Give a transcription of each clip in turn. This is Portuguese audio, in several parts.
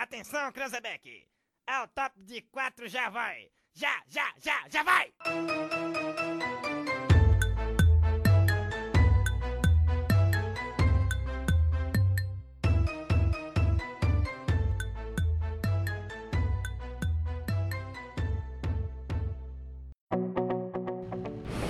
Atenção, Cranzebeck! É o top de quatro, já vai! Já, já, já, já vai!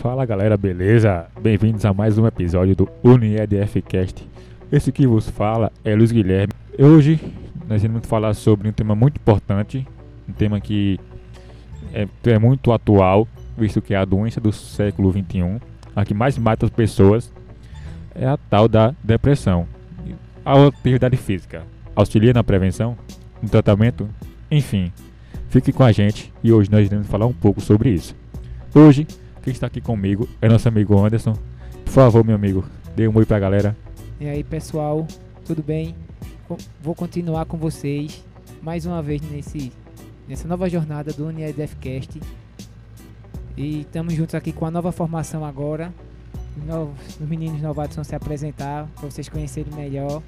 Fala galera, beleza? Bem-vindos a mais um episódio do UniEDFcast. Esse que vos fala é Luiz Guilherme. Hoje nós vamos falar sobre um tema muito importante, um tema que é, é muito atual, visto que é a doença do século XXI, a que mais mata as pessoas, é a tal da depressão. A atividade física auxilia na prevenção, no tratamento, enfim. Fique com a gente e hoje nós iremos falar um pouco sobre isso. Hoje quem está aqui comigo é nosso amigo Anderson. Por favor, meu amigo, dê um oi pra galera. E aí, pessoal, tudo bem? Vou continuar com vocês mais uma vez nesse, nessa nova jornada do UniEDFcast. E estamos juntos aqui com a nova formação agora. Os, novos, os meninos novatos vão se apresentar para vocês conhecerem melhor.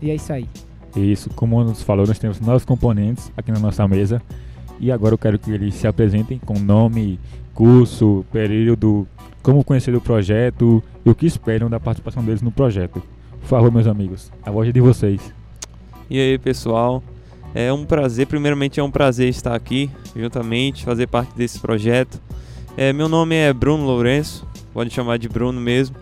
E é isso aí. Isso, como nos falou, nós temos novos componentes aqui na nossa mesa. E agora eu quero que eles se apresentem com nome, curso, período, como conhecer o projeto e o que esperam da participação deles no projeto. Por favor, meus amigos, a voz é de vocês. E aí, pessoal? É um prazer, primeiramente é um prazer estar aqui juntamente, fazer parte desse projeto. É, meu nome é Bruno Lourenço, pode chamar de Bruno mesmo.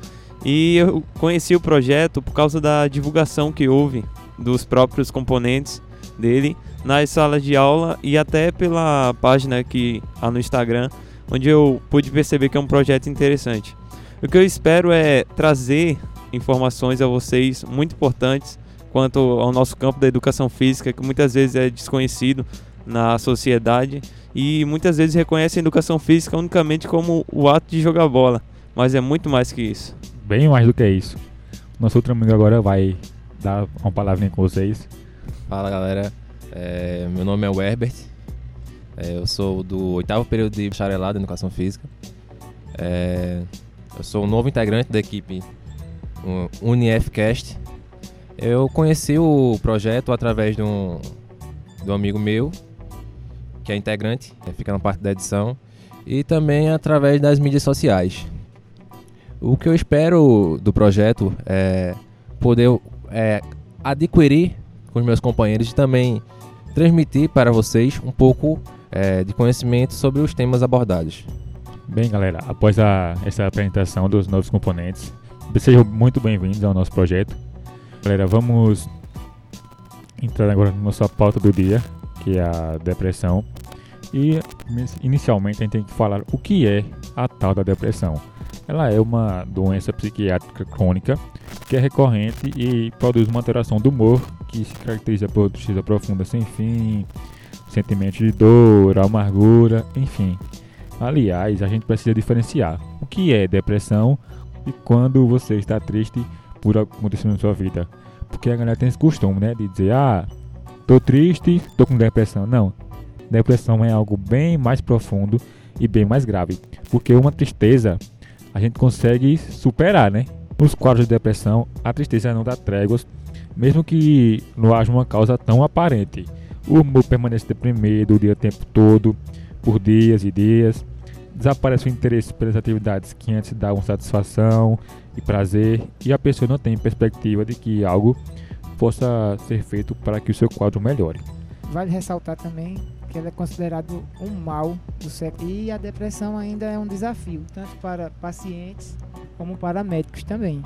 E eu conheci o projeto por causa da divulgação que houve dos próprios componentes dele nas salas de aula e até pela página que há no Instagram onde eu pude perceber que é um projeto interessante. O que eu espero é trazer informações a vocês muito importantes quanto ao nosso campo da educação física, que muitas vezes é desconhecido na sociedade e muitas vezes reconhece a educação física unicamente como o ato de jogar bola, mas é muito mais que isso. Bem mais do que isso. Nosso outro amigo agora vai dar uma palavrinha com vocês. Fala galera, é, meu nome é Herbert, é, eu sou do oitavo período de bacharelado em Educação Física. É, eu sou um novo integrante da equipe UniFcast. Eu conheci o projeto através de um, de um amigo meu, que é integrante, é, fica na parte da edição, e também através das mídias sociais. O que eu espero do projeto é poder é, adquirir com os meus companheiros e também transmitir para vocês um pouco é, de conhecimento sobre os temas abordados. Bem, galera, após a, essa apresentação dos novos componentes, sejam muito bem-vindos ao nosso projeto. Galera, vamos entrar agora na nossa pauta do dia, que é a depressão. E inicialmente a gente tem que falar o que é a tal da depressão. Ela é uma doença psiquiátrica crônica que é recorrente e produz uma alteração do humor que se caracteriza por tristeza profunda sem fim, sentimentos de dor, amargura, enfim. Aliás, a gente precisa diferenciar o que é depressão e quando você está triste por acontecendo na sua vida. Porque a galera tem esse costume, né, de dizer, ah, tô triste, tô com depressão. Não, depressão é algo bem mais profundo e bem mais grave. Porque uma tristeza a gente consegue superar, né? Nos quadros de depressão, a tristeza não dá tréguas, mesmo que não haja uma causa tão aparente. O humor permanece deprimido o dia o tempo todo, por dias e dias. Desaparece o interesse pelas atividades que antes davam satisfação e prazer, e a pessoa não tem perspectiva de que algo possa ser feito para que o seu quadro melhore. Vale ressaltar também que ele é considerado um mal do século e a depressão ainda é um desafio, tanto para pacientes como para médicos também.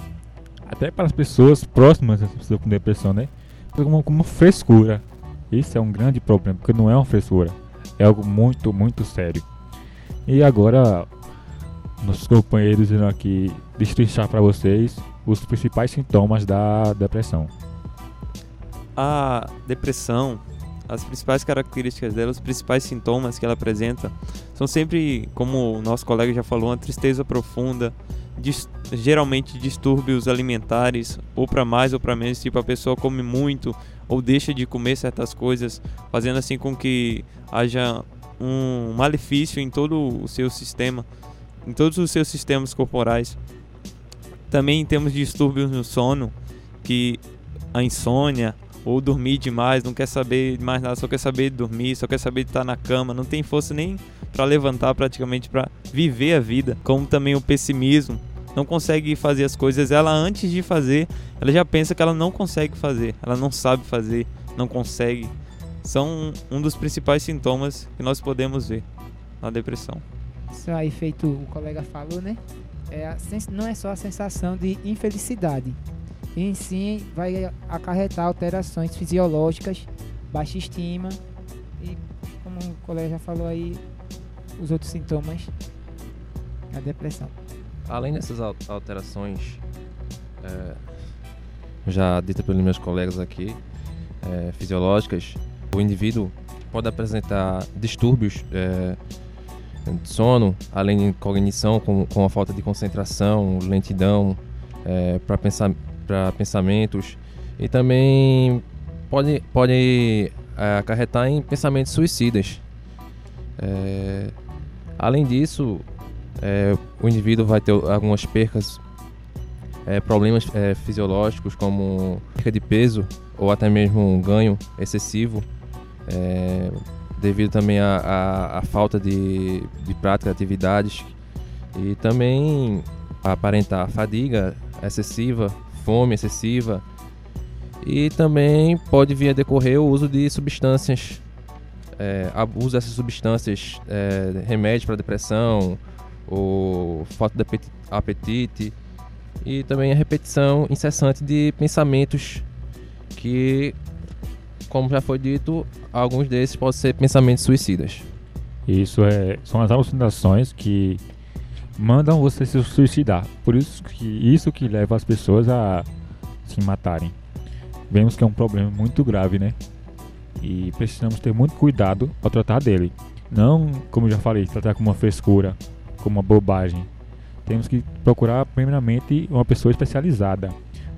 Até para as pessoas próximas com depressão, né? Como, como frescura. Esse é um grande problema, porque não é uma frescura, é algo muito, muito sério. E agora, nossos companheiros irão aqui destrinchar para vocês os principais sintomas da depressão. A depressão, as principais características dela, os principais sintomas que ela apresenta, são sempre, como o nosso colega já falou, uma tristeza profunda, geralmente distúrbios alimentares, ou para mais ou para menos, tipo a pessoa come muito ou deixa de comer certas coisas, fazendo assim com que haja um malefício em todo o seu sistema, em todos os seus sistemas corporais. Também temos distúrbios no sono, que a insônia ou dormir demais, não quer saber de mais nada, só quer saber de dormir, só quer saber de estar na cama, não tem força nem para levantar praticamente para viver a vida, como também o pessimismo, não consegue fazer as coisas, ela antes de fazer, ela já pensa que ela não consegue fazer, ela não sabe fazer, não consegue. São um dos principais sintomas que nós podemos ver na depressão. Isso aí, feito o colega falou, né? É não é só a sensação de infelicidade, em si vai acarretar alterações fisiológicas, baixa estima e, como o colega já falou aí, os outros sintomas da depressão. Além dessas alterações é, já ditas pelos meus colegas aqui, é, fisiológicas, o indivíduo pode apresentar distúrbios é, de sono, além de cognição, com, com a falta de concentração, lentidão é, para pensar pensamentos e também pode, pode é, acarretar em pensamentos suicidas. É, além disso, é, o indivíduo vai ter algumas percas, é, problemas fisiológicos como perca de peso ou até mesmo um ganho excessivo, é, devido também à falta de, de prática de atividades e também aparentar fadiga excessiva, fome excessiva. E também pode vir a decorrer o uso de substâncias, é, abuso dessas substâncias, é, remédios para depressão, ou falta de apetite e também a repetição incessante de pensamentos que, como já foi dito, alguns desses podem ser pensamentos suicidas. Isso é, são as alucinações que mandam você se suicidar. Por isso que isso que leva as pessoas a se matarem. Vemos que é um problema muito grave, né? E precisamos ter muito cuidado ao tratar dele. Não, como já falei, tratar com uma frescura, como uma bobagem. Temos que procurar primeiramente uma pessoa especializada,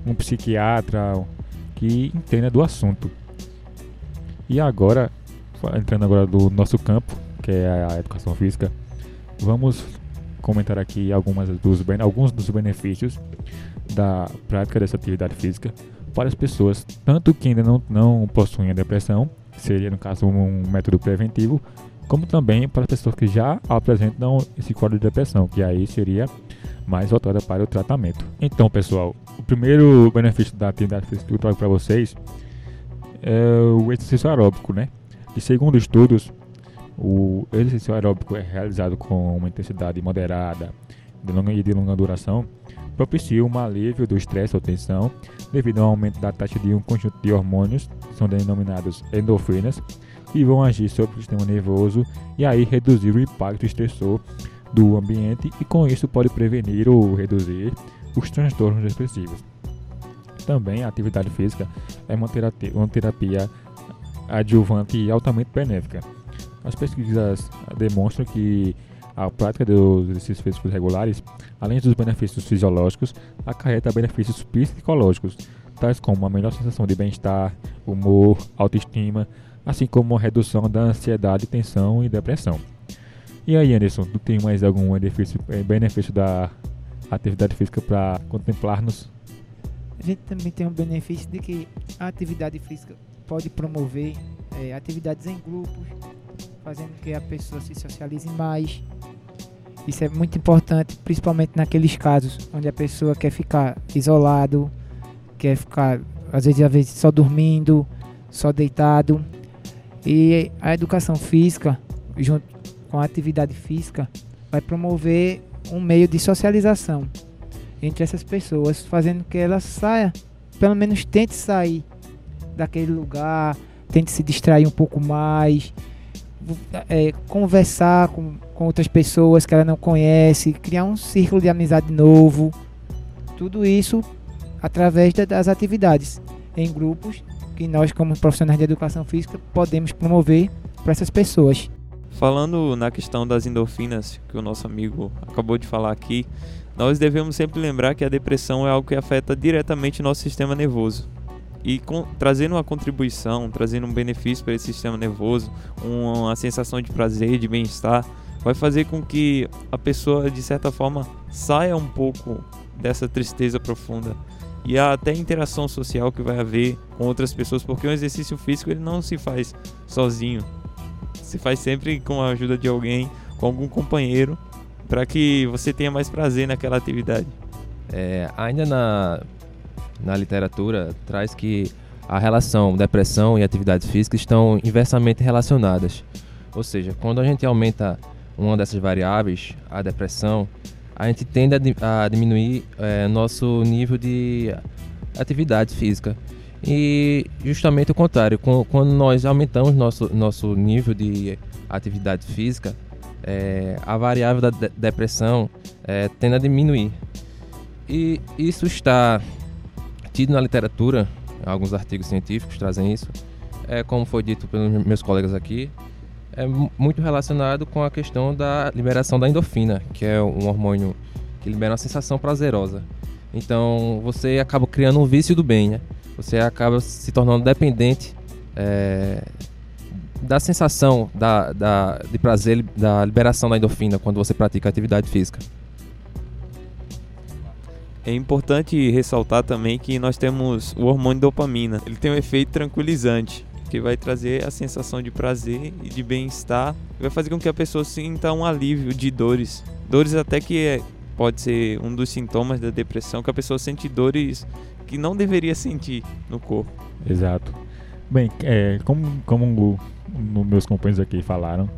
um psiquiatra que entenda do assunto. E agora, entrando agora do nosso campo, que é a educação física, vamos comentar aqui algumas dos, alguns dos benefícios da prática dessa atividade física para as pessoas, tanto que ainda não, não possuem a depressão, seria no caso um método preventivo, como também para as pessoas que já apresentam esse quadro de depressão, que aí seria mais voltada para o tratamento. Então, pessoal, o primeiro benefício da atividade física que eu trago para vocês é o exercício aeróbico, né? De segundo estudos, o exercício aeróbico é realizado com uma intensidade moderada de longa e de longa duração, propicia um alívio do estresse ou tensão devido ao aumento da taxa de um conjunto de hormônios, que são denominados endorfinas, que vão agir sobre o sistema nervoso e aí reduzir o impacto estressor do ambiente e com isso pode prevenir ou reduzir os transtornos depressivos. Também a atividade física é uma terapia, uma terapia adjuvante altamente benéfica. As pesquisas demonstram que a prática dos exercícios físicos regulares, além dos benefícios fisiológicos, acarreta benefícios psicológicos, tais como uma melhor sensação de bem-estar, humor, autoestima, assim como a redução da ansiedade, tensão e depressão. E aí, Anderson, tu tem mais algum benefício, eh, benefício da atividade física para contemplar-nos? A gente também tem um benefício de que a atividade física pode promover é, atividades em grupos, fazendo que a pessoa se socialize mais. Isso é muito importante, principalmente naqueles casos onde a pessoa quer ficar isolado, quer ficar às vezes, às vezes só dormindo, só deitado. E a educação física, junto com a atividade física, vai promover um meio de socialização entre essas pessoas, fazendo que elas saia, pelo menos tente sair daquele lugar, tente se distrair um pouco mais, é, conversar com, com outras pessoas que ela não conhece, criar um círculo de amizade novo. Tudo isso através das atividades em grupos que nós, como profissionais de educação física, podemos promover para essas pessoas. Falando na questão das endorfinas, que o nosso amigo acabou de falar aqui, nós devemos sempre lembrar que a depressão é algo que afeta diretamente o nosso sistema nervoso. E com, trazendo uma contribuição, trazendo um benefício para esse sistema nervoso, uma, uma sensação de prazer, de bem-estar, vai fazer com que a pessoa, de certa forma, saia um pouco dessa tristeza profunda e até a interação social que vai haver com outras pessoas, porque um exercício físico ele não se faz sozinho, se faz sempre com a ajuda de alguém, com algum companheiro, para que você tenha mais prazer naquela atividade. É, ainda na, na literatura, traz que a relação depressão e atividade física estão inversamente relacionadas. Ou seja, quando a gente aumenta uma dessas variáveis, a depressão, a gente tende a diminuir é, nosso nível de atividade física. E justamente o contrário, quando nós aumentamos nosso, nosso nível de atividade física, é, a variável da de- depressão é, tende a diminuir. E isso está tido na literatura, alguns artigos científicos trazem isso, é, como foi dito pelos meus colegas aqui, é mu- muito relacionado com a questão da liberação da endorfina, que é um hormônio que libera uma sensação prazerosa. Então você acaba criando um vício do bem, né? Você acaba se tornando dependente é, da sensação da, da, de prazer, da liberação da endorfina quando você pratica atividade física. É importante ressaltar também que nós temos o hormônio dopamina. Ele tem um efeito tranquilizante, que vai trazer a sensação de prazer e de bem-estar, vai fazer com que a pessoa sinta um alívio de dores. Dores até que é, pode ser um dos sintomas da depressão, que a pessoa sente dores que não deveria sentir no corpo. Exato. Bem, é, como, como o- meus companheiros aqui falaram,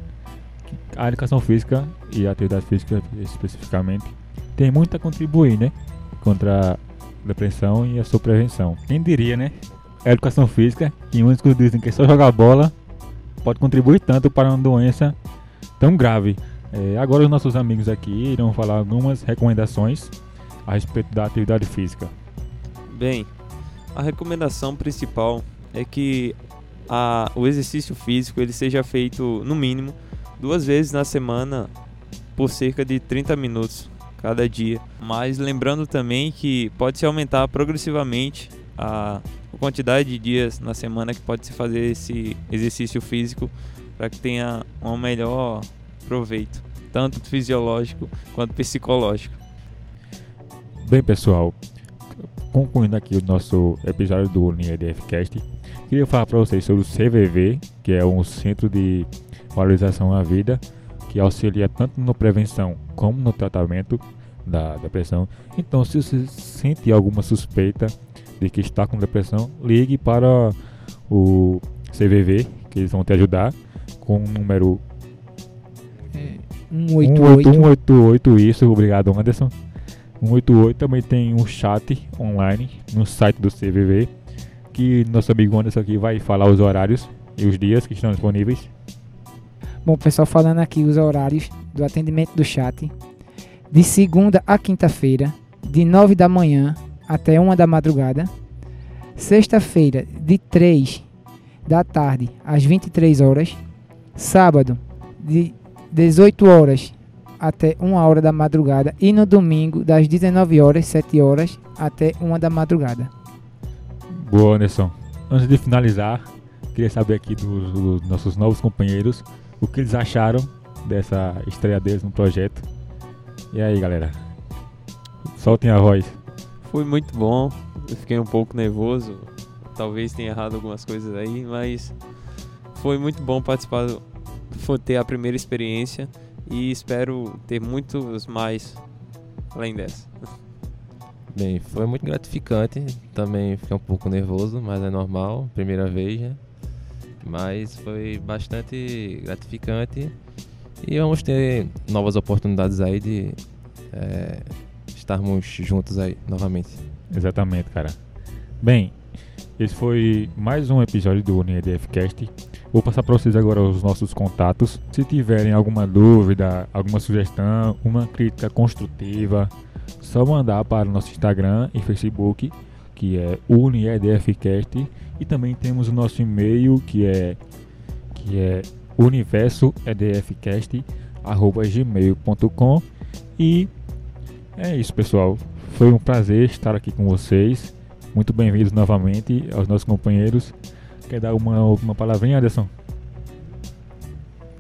que a educação física e a atividade física especificamente tem muito a contribuir, né? Contra a depressão e a sua prevenção. Quem diria, né? A educação física, que muitos dizem que é só jogar bola, pode contribuir tanto para uma doença tão grave. É, agora os nossos amigos aqui irão falar algumas recomendações a respeito da atividade física. Bem, a recomendação principal é que a- o exercício físico ele seja feito no mínimo duas vezes na semana por cerca de 30 minutos cada dia. Mas lembrando também que pode se aumentar progressivamente a quantidade de dias na semana que pode se fazer esse exercício físico para que tenha um melhor proveito, tanto fisiológico quanto psicológico. Bem, pessoal, concluindo aqui o nosso episódio do NIEDFcast, queria falar para vocês sobre o CVV, que é um centro de valorização à vida, que auxilia tanto na prevenção como no tratamento da depressão. Então, se você sente alguma suspeita de que está com depressão, ligue para o CVV, que eles vão te ajudar com o número 188. 188, isso, obrigado Anderson. 188 também tem um chat online no site do CVV, que nosso amigo Anderson aqui vai falar os horários e os dias que estão disponíveis. Bom, pessoal, falando aqui os horários do atendimento do chat. De segunda a quinta-feira, de 9 da manhã até 1 da madrugada. Sexta-feira, de 3 da tarde às 23 horas. Sábado, de 18 horas até 1 hora da madrugada. E no domingo, das 19 horas, 7 horas até 1 da madrugada. Boa, Anderson. Antes de finalizar, queria saber aqui dos, dos nossos novos companheiros o que eles acharam dessa estreia deles no projeto. E aí, galera? Soltem a voz. Foi muito bom. Eu fiquei um pouco nervoso. Talvez tenha errado algumas coisas aí, mas foi muito bom participar, ter a primeira experiência e espero ter muitos mais além dessa. Bem, foi muito gratificante. Também fiquei um pouco nervoso, mas é normal, primeira vez, né? Mas foi bastante gratificante e vamos ter novas oportunidades aí de é, estarmos juntos aí novamente. Exatamente, cara. Bem, esse foi mais um episódio do NEDFcast. Vou passar para vocês agora os nossos contatos. Se tiverem alguma dúvida, alguma sugestão, uma crítica construtiva, só mandar para o nosso Instagram e Facebook, que é UniEDFcast, e também temos o nosso e-mail, que é que é universoedfcast@gmail.com e é isso, pessoal. Foi um prazer estar aqui com vocês. Muito bem-vindos novamente aos nossos companheiros. Quer dar uma última palavrinha, Anderson?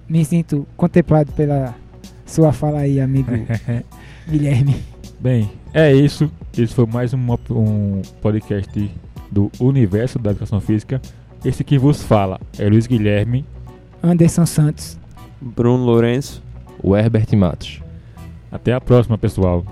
Me sinto contemplado pela sua fala aí, amigo Guilherme. Bem, é isso. Esse foi mais um, um podcast do Universo da Educação Física. Esse que vos fala é Luiz Guilherme. Anderson Santos. Bruno Lourenço. O Herbert Matos. Até a próxima, pessoal.